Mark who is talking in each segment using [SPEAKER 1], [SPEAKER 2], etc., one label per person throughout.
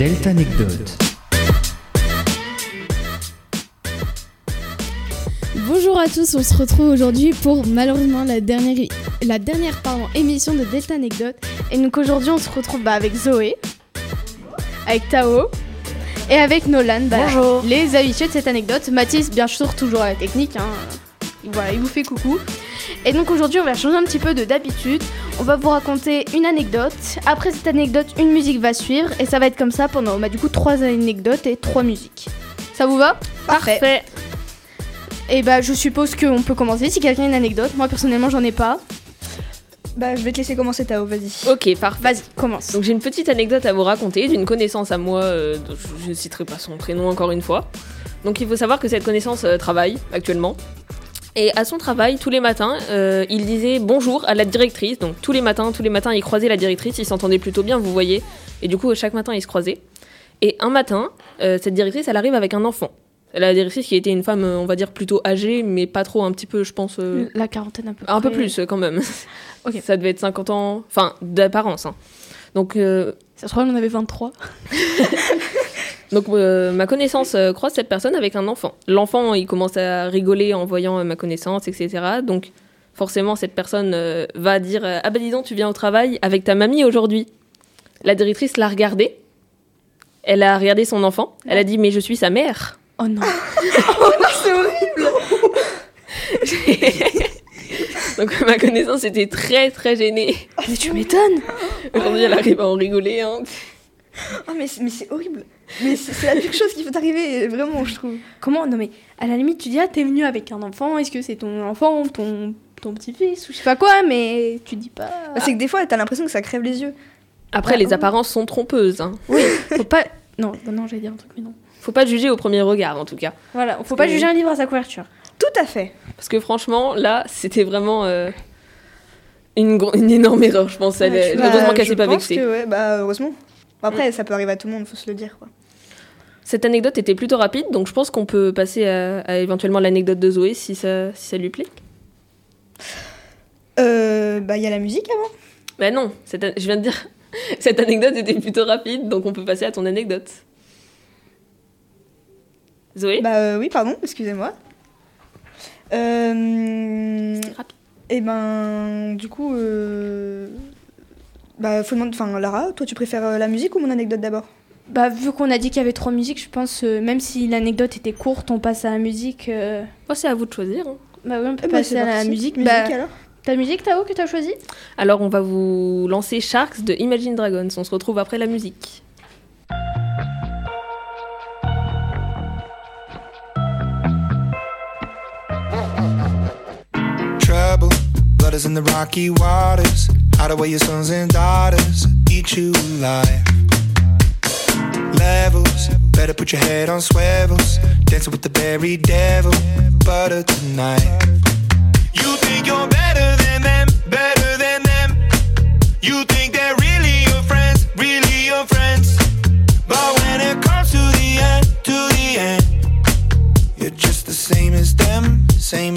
[SPEAKER 1] Delta Anecdote.
[SPEAKER 2] Bonjour à tous, on se retrouve aujourd'hui pour malheureusement la dernière, la dernière pardon, émission de Delta Anecdote. Et donc aujourd'hui on se retrouve bah, avec Zoé, avec Tao et avec Nolan, bah,
[SPEAKER 3] Bonjour.
[SPEAKER 2] les habitués de cette anecdote. Mathis, bien sûr, toujours à la technique. Hein. Voilà, il vous fait coucou. Et donc aujourd'hui on va changer un petit peu de d'habitude. On va vous raconter une anecdote. Après cette anecdote, une musique va suivre. Et ça va être comme ça pendant bah, du coup trois anecdotes et trois musiques. Ça vous va?
[SPEAKER 3] Parfait.
[SPEAKER 2] Et bah je suppose qu'on peut commencer si quelqu'un a une anecdote. Moi personnellement j'en ai pas.
[SPEAKER 3] Bah, je vais te laisser commencer, Tao, vas-y.
[SPEAKER 4] Ok, parfait.
[SPEAKER 2] Vas-y, commence.
[SPEAKER 4] Donc j'ai une petite anecdote à vous raconter d'une connaissance à moi, euh, je ne citerai pas son prénom encore une fois. Donc il faut savoir que cette connaissance euh, travaille actuellement. Et à son travail, tous les matins, euh, il disait bonjour à la directrice. Donc tous les matins, tous les matins, il croisait la directrice, ils s'entendaient plutôt bien, vous voyez. Et du coup, chaque matin, ils se croisaient. Et un matin, euh, cette directrice, elle arrive avec un enfant. La directrice qui était une femme, euh, on va dire, plutôt âgée, mais pas trop, un petit peu, je pense... euh,
[SPEAKER 2] La quarantaine un peu.
[SPEAKER 4] un peu plus quand même.
[SPEAKER 2] Ok.
[SPEAKER 4] Ça devait être 50 ans, enfin d'apparence. hein. Donc,
[SPEAKER 2] Ça se trouve on avait 23.
[SPEAKER 4] donc euh, ma connaissance euh, croise cette personne avec un enfant. L'enfant, il commence à rigoler en voyant euh, ma connaissance, etc. Donc forcément, cette personne va dire Ah bah dis donc, tu viens au travail avec ta mamie aujourd'hui. La directrice l'a regardé. Elle a regardé son enfant. Elle a dit Mais je suis sa mère.
[SPEAKER 2] Oh non.
[SPEAKER 3] C'est horrible
[SPEAKER 4] Donc ma connaissance était très très gênée.
[SPEAKER 2] Mais tu m'étonnes.
[SPEAKER 4] Aujourd'hui, elle arrive à en rigoler. hein.
[SPEAKER 3] Oh, mais c'est horrible Mais c'est la pire chose qui peut t'arriver, vraiment, je trouve.
[SPEAKER 2] Comment? Non mais à la limite tu dis ah t'es venu avec un enfant. Est-ce que c'est ton enfant, ton ton petit-fils ou je sais pas quoi mais tu dis pas.
[SPEAKER 3] Bah, c'est que des fois, t'as l'impression que ça crève les yeux.
[SPEAKER 4] Après,
[SPEAKER 2] Ah,
[SPEAKER 4] les
[SPEAKER 2] oui.
[SPEAKER 4] apparences sont trompeuses. hein.
[SPEAKER 2] Oui. Faut pas. Non bah non j'allais dire un truc mais non.
[SPEAKER 4] Faut pas juger au premier regard, en tout cas.
[SPEAKER 2] Voilà. Faut pas
[SPEAKER 4] que-
[SPEAKER 2] juger un livre à sa couverture.
[SPEAKER 3] Tout à fait.
[SPEAKER 4] Parce que franchement, là, c'était vraiment euh, une, une énorme erreur, je pense. Elle,
[SPEAKER 2] Ouais,
[SPEAKER 4] heureusement
[SPEAKER 3] Bah,
[SPEAKER 4] qu'elle s'est pas vexée.
[SPEAKER 3] que, ouais, bah, heureusement. Après, ça peut arriver à tout le monde, faut se le dire, quoi.
[SPEAKER 4] Cette anecdote était plutôt rapide, donc je pense qu'on peut passer à, à éventuellement l'anecdote de Zoé si ça, si ça lui plaît.
[SPEAKER 3] Euh, bah, il y a la musique avant.
[SPEAKER 4] Mais non, cette je viens de dire, cette anecdote était plutôt rapide, donc on peut passer à ton anecdote. Zoé?
[SPEAKER 3] Bah, euh, oui, pardon, excusez-moi. Euh... Et ben, du coup, euh... bah, faut demander. Enfin, Lara, toi, tu préfères euh, la musique ou mon anecdote d'abord?
[SPEAKER 2] Bah vu qu'on a dit qu'il y avait trois musiques je pense euh, même si l'anecdote était courte on passe à la musique. euh,
[SPEAKER 4] c'est à vous de choisir. hein.
[SPEAKER 2] Bah oui on peut
[SPEAKER 3] Eh ben,
[SPEAKER 2] passer
[SPEAKER 3] c'est
[SPEAKER 2] à la
[SPEAKER 3] parti.
[SPEAKER 2] musique.
[SPEAKER 3] Musique
[SPEAKER 2] Bah,
[SPEAKER 3] alors
[SPEAKER 2] ta musique Tao que t'as choisi
[SPEAKER 4] Alors, on va vous lancer Sharks de Imagine Dragons. On se retrouve après la musique.
[SPEAKER 5] trouble. Blood is in the rocky waters. Hide away your sons and daughters. Eat you alive. Levels. Better put your head on swivels. Dancing with the very devil. Butter tonight. You think you're better than them, better than them. You think they're really your friends, really your friends. But when it comes to the end, to the end, you're just the same as them, same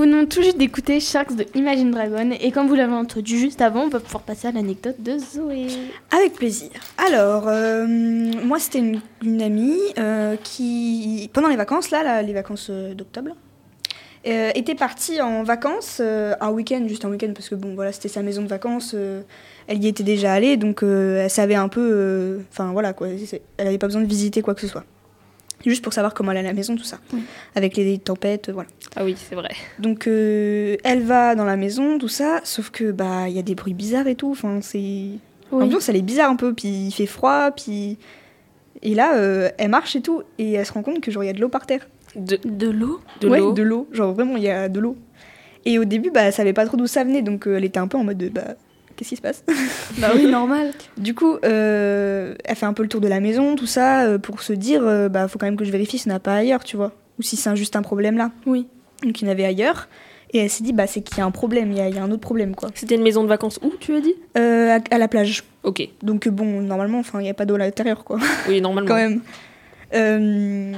[SPEAKER 2] Nous venons tout juste d'écouter Sharks de Imagine Dragon et comme vous l'avez entendu juste avant, on va pouvoir passer à l'anecdote de Zoé.
[SPEAKER 3] Avec plaisir. Alors, euh, moi, c'était une, amie euh, qui, pendant les vacances, là, les vacances euh, d'octobre, était partie en vacances, un week-end, juste un week-end, parce que bon, voilà, c'était sa maison de vacances. elle y était déjà allée, donc elle savait un peu. Enfin, voilà, quoi. Elle n'avait pas besoin de visiter quoi que ce soit. Juste pour savoir comment elle est à la maison, tout ça.
[SPEAKER 2] Oui.
[SPEAKER 3] Avec les tempêtes, euh, voilà.
[SPEAKER 4] Ah oui, c'est vrai.
[SPEAKER 3] Donc euh, elle va dans la maison, tout ça, sauf que bah il y a des bruits bizarres et tout. Enfin c'est l'ambiance elle est bizarre un peu, puis il fait froid, puis et là euh, elle marche et tout et elle se rend compte que genre il y a de l'eau par terre.
[SPEAKER 4] De,
[SPEAKER 2] De l'eau
[SPEAKER 4] de
[SPEAKER 3] ouais,
[SPEAKER 4] l'eau.
[SPEAKER 3] de l'eau, genre vraiment il y a de l'eau. Et au début bah elle savait pas trop d'où ça venait, donc euh, elle était un peu en mode de, bah qu'est-ce qui se passe
[SPEAKER 2] Bah oui, normal.
[SPEAKER 3] Du coup euh, elle fait un peu le tour de la maison, tout ça, euh, pour se dire euh, bah faut quand même que je vérifie s'il n'y en a pas ailleurs, tu vois, ou si c'est juste un problème là.
[SPEAKER 2] Oui.
[SPEAKER 3] Donc il y en avait ailleurs. Et elle s'est dit, bah, c'est qu'il y a un problème, il y a, il y a un autre problème, quoi.
[SPEAKER 4] C'était une maison de vacances où, tu as dit?
[SPEAKER 3] Euh, à, à la plage.
[SPEAKER 4] Ok,
[SPEAKER 3] Donc bon, normalement, enfin, il n'y a pas d'eau à l'intérieur, quoi,
[SPEAKER 4] oui, normalement.
[SPEAKER 3] quand même. Euh,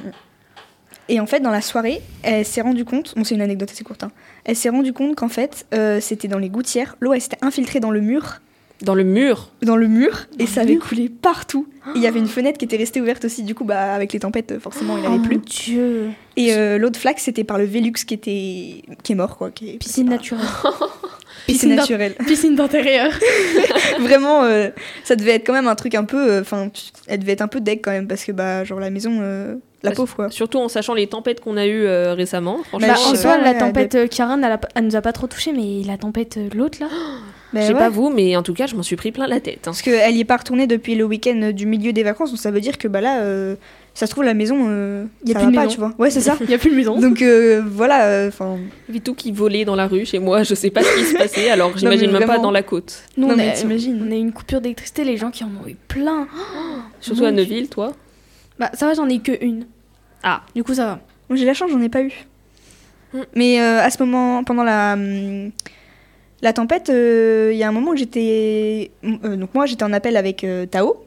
[SPEAKER 3] Et en fait, dans la soirée, elle s'est rendue compte, bon, c'est une anecdote assez courte, hein. elle s'est rendue compte qu'en fait, euh, c'était dans les gouttières, l'eau, elle s'était infiltrée dans le mur,
[SPEAKER 4] Dans le mur.
[SPEAKER 3] dans le mur, et
[SPEAKER 2] le
[SPEAKER 3] ça avait
[SPEAKER 2] mur
[SPEAKER 3] coulé partout. Il y avait une fenêtre qui était restée ouverte aussi, du coup, bah, avec les tempêtes, forcément, il n'y
[SPEAKER 2] Oh
[SPEAKER 3] avait
[SPEAKER 2] mon
[SPEAKER 3] plus.
[SPEAKER 2] Dieu.
[SPEAKER 3] Et euh, l'autre flaque, c'était par le Velux qui était qui est mort, quoi. Qui est
[SPEAKER 2] Piscine naturelle.
[SPEAKER 3] Piscine naturelle.
[SPEAKER 2] Piscine d'intérieur.
[SPEAKER 3] Vraiment, euh, ça devait être quand même un truc un peu. Enfin, elle devait être un peu deck quand même parce que bah genre la maison, euh, la
[SPEAKER 4] Parce-
[SPEAKER 3] pauvre quoi.
[SPEAKER 4] Surtout en sachant les tempêtes qu'on a eues euh, récemment. Franchement,
[SPEAKER 2] Bah, en
[SPEAKER 4] euh,
[SPEAKER 2] soi, la tempête euh, Kiaran, elle, a- elle nous a pas trop touché, mais la tempête euh, l'autre là.
[SPEAKER 3] Ben
[SPEAKER 4] je sais
[SPEAKER 3] ouais,
[SPEAKER 4] pas vous, mais en tout cas, je m'en suis pris plein la tête. hein.
[SPEAKER 3] Parce qu'elle y est pas retournée depuis le week-end du milieu des vacances, donc ça veut dire que bah là, euh, ça se trouve la maison, euh,
[SPEAKER 2] Y a
[SPEAKER 3] ça
[SPEAKER 2] plus de
[SPEAKER 3] pas,
[SPEAKER 2] maison.
[SPEAKER 3] tu vois. Ouais, c'est ça.
[SPEAKER 2] Il y a plus de maison.
[SPEAKER 3] donc euh, voilà, enfin.
[SPEAKER 4] Tout qui volait dans la rue chez moi. Je sais pas ce qui se passait, alors j'imagine même pas dans la côte.
[SPEAKER 2] Nous,
[SPEAKER 3] Non,
[SPEAKER 2] on,
[SPEAKER 3] mais
[SPEAKER 2] a,
[SPEAKER 3] t'imagines.
[SPEAKER 2] on a eu une coupure d'électricité, les gens qui en ont eu plein.
[SPEAKER 4] Surtout à. Neuville, toi.
[SPEAKER 2] Bah, ça va, j'en ai que une.
[SPEAKER 4] Ah.
[SPEAKER 2] Du coup, ça va.
[SPEAKER 3] Moi j'ai la chance, j'en ai pas eu.
[SPEAKER 4] Mm.
[SPEAKER 3] Mais euh, à ce moment, pendant la hum, la tempête, euh, il y a un moment où j'étais, euh, donc moi j'étais en appel avec Tao.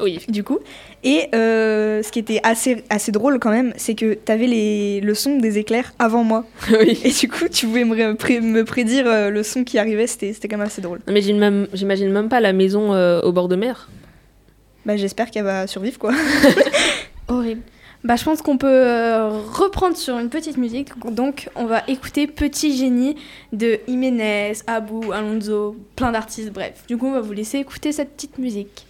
[SPEAKER 4] Oui.
[SPEAKER 3] du coup. Et ce qui était assez, assez drôle quand même, c'est que t'avais les, le son des éclairs avant moi.
[SPEAKER 4] oui.
[SPEAKER 3] Et du coup, tu pouvais me, ré- pré- me prédire le son qui arrivait, c'était quand même assez drôle.
[SPEAKER 4] Non, Mais j'imagine même, j'imagine même pas la maison au bord de mer.
[SPEAKER 3] Bah, J'espère qu'elle va survivre, quoi.
[SPEAKER 2] Horrible. Bah, je pense qu'on peut euh, reprendre sur une petite musique. Donc, on va écouter Petit Génie de Jiménez, Abou, Alonso, plein d'artistes, bref. Du coup, on va vous laisser écouter cette petite musique.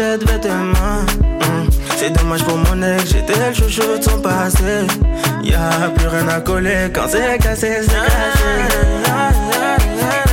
[SPEAKER 1] Vêtements. C'est dommage pour mon ex, j'étais le chouchou de son passé. Y'a plus rien à coller quand c'est cassé, c'est Petit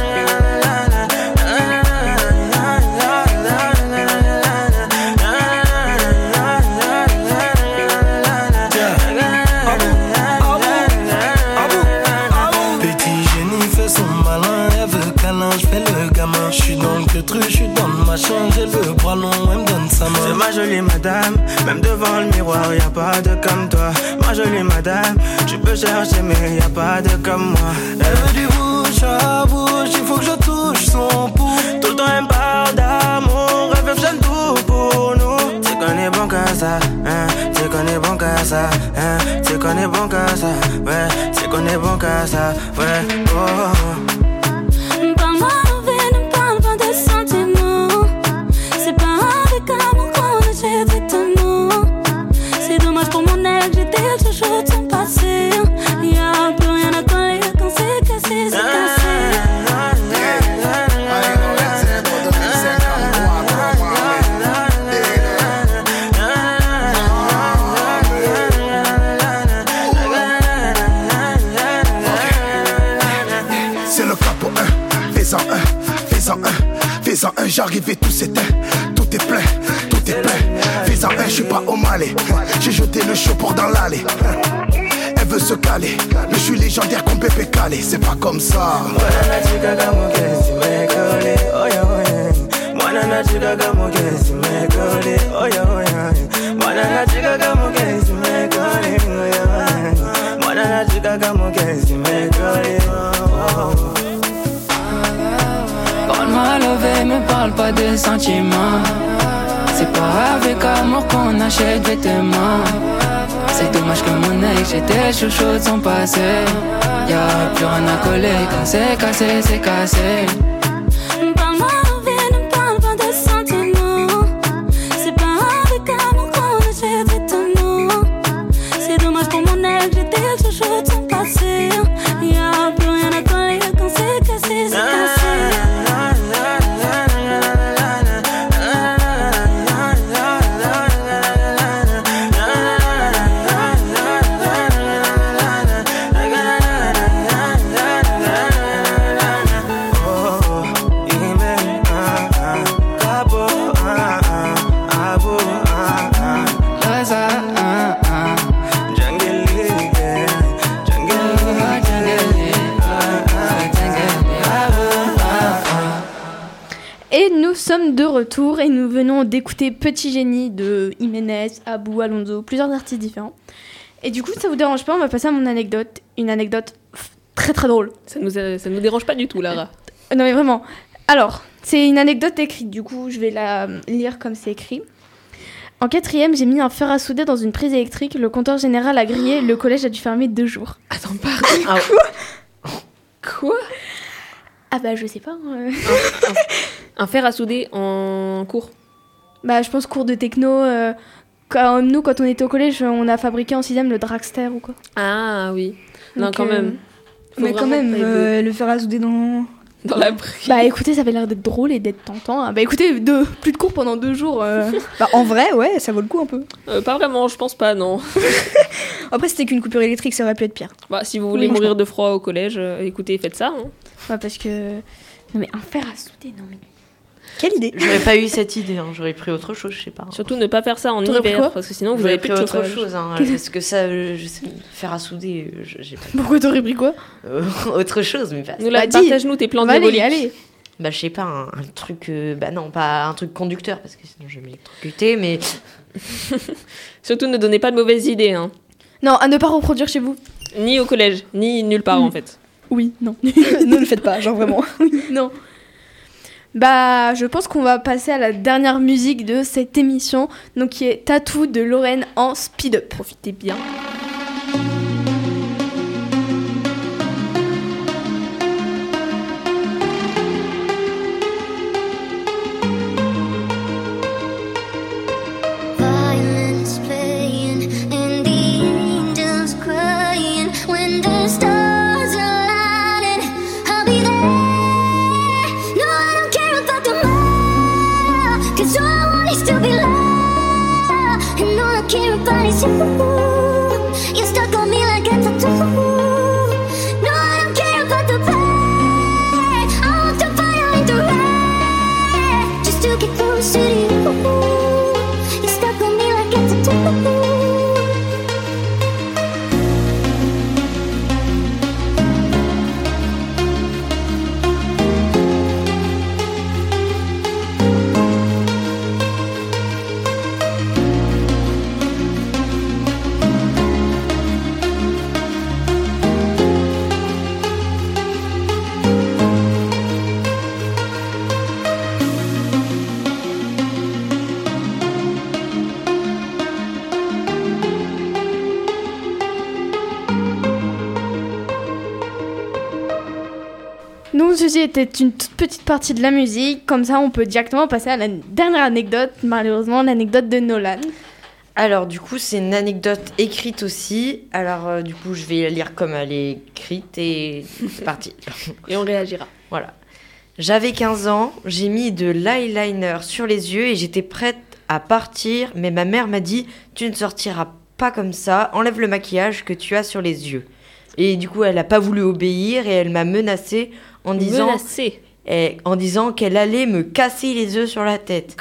[SPEAKER 1] le bras long, elle me donne sa main. jolie madame. Même devant le miroir, y a pas de comme toi. Ma jolie madame, tu peux chercher, mais y a pas de comme moi. Elle veut du bouche à bouche, il faut que je touche son pouls. Tout le temps, elle me parle d'amour, elle veut faire tout pour nous. C'est qu'on est bon qu'à ça, hein. C'est qu'on est bon qu'à ça, hein. C'est qu'on est bon qu'à ça, ouais. C'est qu'on est bon qu'à ça, ouais. Oh, oh.
[SPEAKER 6] Caler, mais je suis légendaire comme Pépé Calé, c'est pas comme ça.
[SPEAKER 7] Parle-moi levé, me parle pas de sentiments. C'est pas avec amour qu'on achète vêtements. C'est dommage que mon ex, j'étais chouchou de son passé. Y'a plus rien à coller quand c'est cassé, c'est cassé.
[SPEAKER 2] Retour et nous venons d'écouter Petit Génie de Jiménez, Abou, Alonso, plusieurs artistes différents. Et du coup, ça vous dérange pas, on va passer à mon anecdote. Une anecdote très très drôle.
[SPEAKER 4] Ça nous, a- ça nous dérange pas du tout, Lara.
[SPEAKER 2] Euh, Non mais vraiment. Alors, c'est une anecdote écrite, du coup je vais la euh, lire comme c'est écrit. En quatrième, j'ai mis un fer à souder dans une prise électrique, le compteur général a grillé, le collège a dû fermer deux jours.
[SPEAKER 4] Attends, pardon.
[SPEAKER 8] Ah,
[SPEAKER 4] Quoi?
[SPEAKER 2] Ah bah je sais pas. euh.
[SPEAKER 4] Un fer à souder en cours.
[SPEAKER 2] Bah je pense cours de techno. euh, quand, nous quand on était au collège, on a fabriqué en sixième le dragster ou quoi.
[SPEAKER 4] Ah oui. non, quand
[SPEAKER 2] euh,
[SPEAKER 4] même. Faut
[SPEAKER 3] Mais quand même, euh, le fer à souder dans.
[SPEAKER 4] Dans la brie.
[SPEAKER 2] Bah écoutez, ça avait l'air d'être drôle et d'être tentant. Ah, Bah écoutez, deux, plus de cours pendant deux jours. euh.
[SPEAKER 3] Bah, en vrai, ouais, ça vaut le coup un peu.
[SPEAKER 4] Euh, pas vraiment, je pense pas, non.
[SPEAKER 3] Après, c'était qu'une coupure électrique, ça aurait pu être pire.
[SPEAKER 4] Bah, si vous voulez
[SPEAKER 2] Oui,
[SPEAKER 4] mourir de froid au collège, euh, écoutez, faites ça. hein.
[SPEAKER 2] Ouais, parce que. Non mais un fer à souder, non mais.
[SPEAKER 3] Quelle idée
[SPEAKER 8] J'aurais pas eu cette idée, hein. j'aurais pris autre chose, je sais pas.
[SPEAKER 4] Surtout ne pas faire ça en hiver, parce que sinon vous avez
[SPEAKER 8] pris
[SPEAKER 4] plus de
[SPEAKER 8] autre chose, hein, parce que ça, euh, je sais, faire à souder, euh, je- j'ai pas
[SPEAKER 2] Pourquoi t'aurais pris quoi
[SPEAKER 8] Euh, autre chose, mais pas.
[SPEAKER 4] Nous, là,
[SPEAKER 2] Bah,
[SPEAKER 4] partage-nous tes plans
[SPEAKER 2] Bah, Allez,
[SPEAKER 4] diaboliques.
[SPEAKER 2] allez.
[SPEAKER 8] Bah, je sais pas, un, un truc. euh, bah, non, pas un truc conducteur, parce que sinon je vais m'électrocuter, mais.
[SPEAKER 4] Surtout ne donnez pas de mauvaises idées, hein.
[SPEAKER 2] Non, à ne pas reproduire chez vous.
[SPEAKER 4] Ni au collège, ni nulle part en fait.
[SPEAKER 2] Oui, non.
[SPEAKER 3] ne le faites pas, genre vraiment.
[SPEAKER 2] non. Bah, je pense qu'on va passer à la dernière musique de cette émission, donc qui est Tattoo de Lorraine en speed up.
[SPEAKER 4] Profitez bien.
[SPEAKER 2] Ceci était une toute petite partie de la musique, comme ça on peut directement passer à la dernière anecdote, malheureusement l'anecdote de Nolan.
[SPEAKER 8] Alors, du coup, c'est une anecdote écrite aussi. Alors, euh, du coup, je vais la lire comme elle est écrite et c'est parti.
[SPEAKER 4] Et on réagira.
[SPEAKER 8] Voilà. J'avais 15 ans, j'ai mis de l'eyeliner sur les yeux et j'étais prête à partir, mais ma mère m'a dit Tu ne sortiras pas comme ça, enlève le maquillage que tu as sur les yeux. Et du coup, elle n'a pas voulu obéir et elle m'a menacée en disant et en disant qu'elle allait me casser les œufs sur la tête.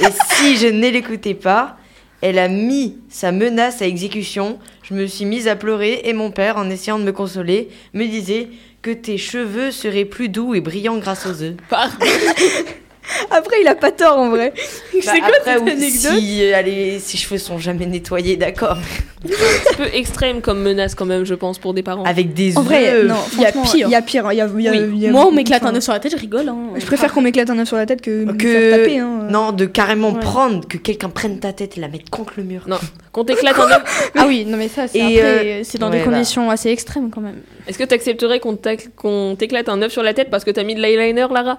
[SPEAKER 8] et si je ne l'écoutais pas, elle a mis sa menace à exécution. Je me suis mise à pleurer et mon père, en essayant de me consoler, me disait que tes cheveux seraient plus doux et brillants grâce aux œufs.
[SPEAKER 3] Après, il a pas tort en vrai.
[SPEAKER 2] C'est
[SPEAKER 8] Bah,
[SPEAKER 2] quoi
[SPEAKER 8] après,
[SPEAKER 2] cette
[SPEAKER 8] oui,
[SPEAKER 2] anecdote
[SPEAKER 8] si, euh, allez, ses cheveux sont jamais nettoyés, d'accord.
[SPEAKER 4] Un peu extrême comme menace quand même, je pense, pour des parents.
[SPEAKER 8] Avec des
[SPEAKER 3] En vrai,
[SPEAKER 8] œufs.
[SPEAKER 3] non,
[SPEAKER 2] il y a pire.
[SPEAKER 3] Il y a pire. il y a- il y a-
[SPEAKER 2] Oui.
[SPEAKER 3] il y a-
[SPEAKER 2] Moi on m'éclate un œuf sur la tête, je rigole. Hein.
[SPEAKER 3] Je préfère qu'on m'éclate un œuf sur la tête que, me
[SPEAKER 8] Que-
[SPEAKER 3] faire taper. Hein.
[SPEAKER 8] Non, de carrément
[SPEAKER 2] Ouais.
[SPEAKER 8] prendre, que quelqu'un prenne ta tête et la mette contre le mur.
[SPEAKER 4] Non. Qu'on t'éclate un œuf.
[SPEAKER 2] Ah oui, non mais ça c'est c'est dans
[SPEAKER 8] ouais,
[SPEAKER 2] des
[SPEAKER 8] bah.
[SPEAKER 2] conditions assez extrêmes quand même.
[SPEAKER 4] Est-ce que t'accepterais qu'on t'ac- qu'on t'éclate un œuf sur la tête parce que t'as mis de l'eyeliner, Lara?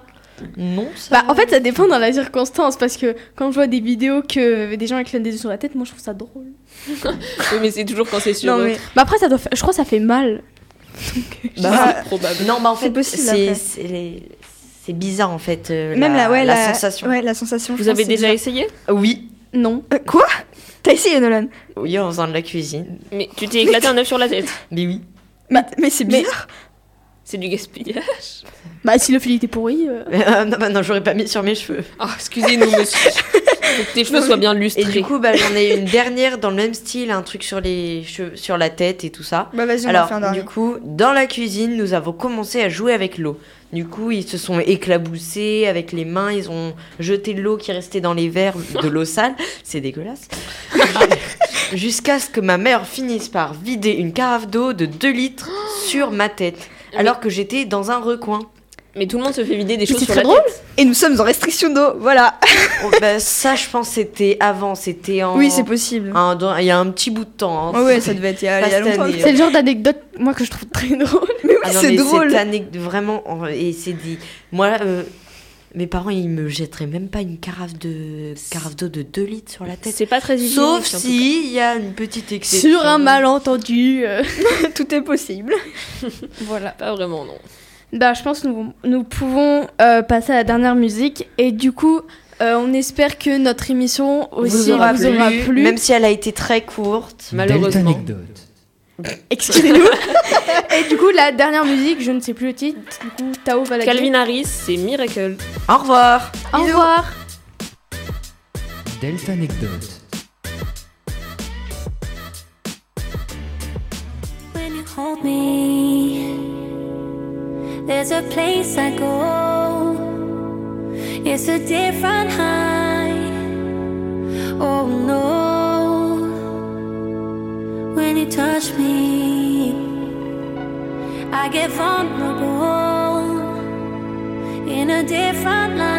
[SPEAKER 8] Non, ça.
[SPEAKER 2] Bah en fait ça dépend dans la circonstance parce que quand je vois des vidéos que des gens éclatent des œufs sur la tête, moi je trouve ça drôle.
[SPEAKER 4] Oui, mais c'est toujours quand c'est sur.
[SPEAKER 3] Non,
[SPEAKER 4] eux.
[SPEAKER 3] mais
[SPEAKER 2] Bah après ça doit faire- je crois que ça fait mal.
[SPEAKER 8] Bah,
[SPEAKER 4] probable.
[SPEAKER 8] non, bah en fait,
[SPEAKER 3] C'est
[SPEAKER 8] bizarre en fait. euh,
[SPEAKER 3] Même
[SPEAKER 8] la,
[SPEAKER 3] la, ouais,
[SPEAKER 8] la
[SPEAKER 3] la,
[SPEAKER 8] sensation.
[SPEAKER 3] Ouais, la sensation.
[SPEAKER 4] Vous avez déjà
[SPEAKER 3] bizarre.
[SPEAKER 4] essayé?
[SPEAKER 8] Oui,
[SPEAKER 2] Non.
[SPEAKER 3] Euh, quoi? T'as essayé, Nolan?
[SPEAKER 8] Oui, en faisant de la cuisine.
[SPEAKER 4] Mais tu t'es éclaté un œuf sur la tête.
[SPEAKER 8] Mais oui.
[SPEAKER 3] Mais, mais c'est
[SPEAKER 2] Mais-
[SPEAKER 3] bizarre.
[SPEAKER 4] C'est du gaspillage.
[SPEAKER 2] Bah si le fil était pourri. euh,
[SPEAKER 8] Euh, non, bah non, j'aurais pas mis sur mes cheveux.
[SPEAKER 4] Ah, excusez-nous, monsieur. Faut que tes cheveux soient bien lustrés.
[SPEAKER 8] Et du coup, bah, j'en ai une dernière dans le même style, un truc sur les cheveux, sur la tête et tout ça.
[SPEAKER 3] Bah vas-y, on va
[SPEAKER 8] Alors,
[SPEAKER 3] faire un dernier.
[SPEAKER 8] du coup, dans la cuisine, nous avons commencé à jouer avec l'eau. Du coup, ils se sont éclaboussés avec les mains, ils ont jeté de l'eau qui restait dans les verres, de l'eau sale. C'est dégueulasse. Jusqu'à ce que ma mère finisse par vider une carafe d'eau de 2 litres sur ma tête, alors que j'étais dans un recoin.
[SPEAKER 4] Mais tout le monde se fait vider des choses
[SPEAKER 2] c'est
[SPEAKER 4] sur
[SPEAKER 2] très
[SPEAKER 4] la
[SPEAKER 2] drôle.
[SPEAKER 4] tête.
[SPEAKER 3] Et nous sommes en restriction d'eau, voilà.
[SPEAKER 8] Oh, bah, ça, je pense, c'était avant, c'était en.
[SPEAKER 3] Oui, c'est possible.
[SPEAKER 8] un- dans- Il y a un petit bout de temps. hein.
[SPEAKER 3] Ouais, ouais, ça devait être il y a,
[SPEAKER 8] Pas
[SPEAKER 3] il y a
[SPEAKER 8] cette
[SPEAKER 3] longtemps.
[SPEAKER 8] année,
[SPEAKER 2] C'est le genre d'anecdote moi que je trouve très drôle.
[SPEAKER 3] Mais oui,
[SPEAKER 8] Ah
[SPEAKER 3] c'est drôle.
[SPEAKER 8] Cette anecdote, vraiment, en- et c'est dit. Moi, euh, mes parents, ils me jetteraient même pas une carafe de carafe d'eau de 2 litres sur la tête.
[SPEAKER 4] C'est pas très.
[SPEAKER 8] Sauf
[SPEAKER 4] en tout cas.
[SPEAKER 8] si il y a une petite exception.
[SPEAKER 2] Sur un malentendu. euh,
[SPEAKER 3] Tout est possible.
[SPEAKER 2] voilà.
[SPEAKER 4] Pas vraiment, non.
[SPEAKER 2] Bah je pense que nous, nous pouvons euh, passer à la dernière musique et du coup euh, on espère que notre émission aussi
[SPEAKER 8] vous aura,
[SPEAKER 2] vous aura
[SPEAKER 8] plu,
[SPEAKER 2] plu.
[SPEAKER 8] même si elle a été très courte.
[SPEAKER 4] Malheureusement.
[SPEAKER 2] Excusez-nous. et du coup la dernière musique, je ne sais plus le titre. Du coup Tao va la.
[SPEAKER 4] Calvin Harris, c'est Miracle.
[SPEAKER 8] Au revoir.
[SPEAKER 2] Au revoir.
[SPEAKER 9] Delta anecdote.
[SPEAKER 10] When you hold me, there's a place I go. It's a different high. Oh no. touch me, I get vulnerable in a different light.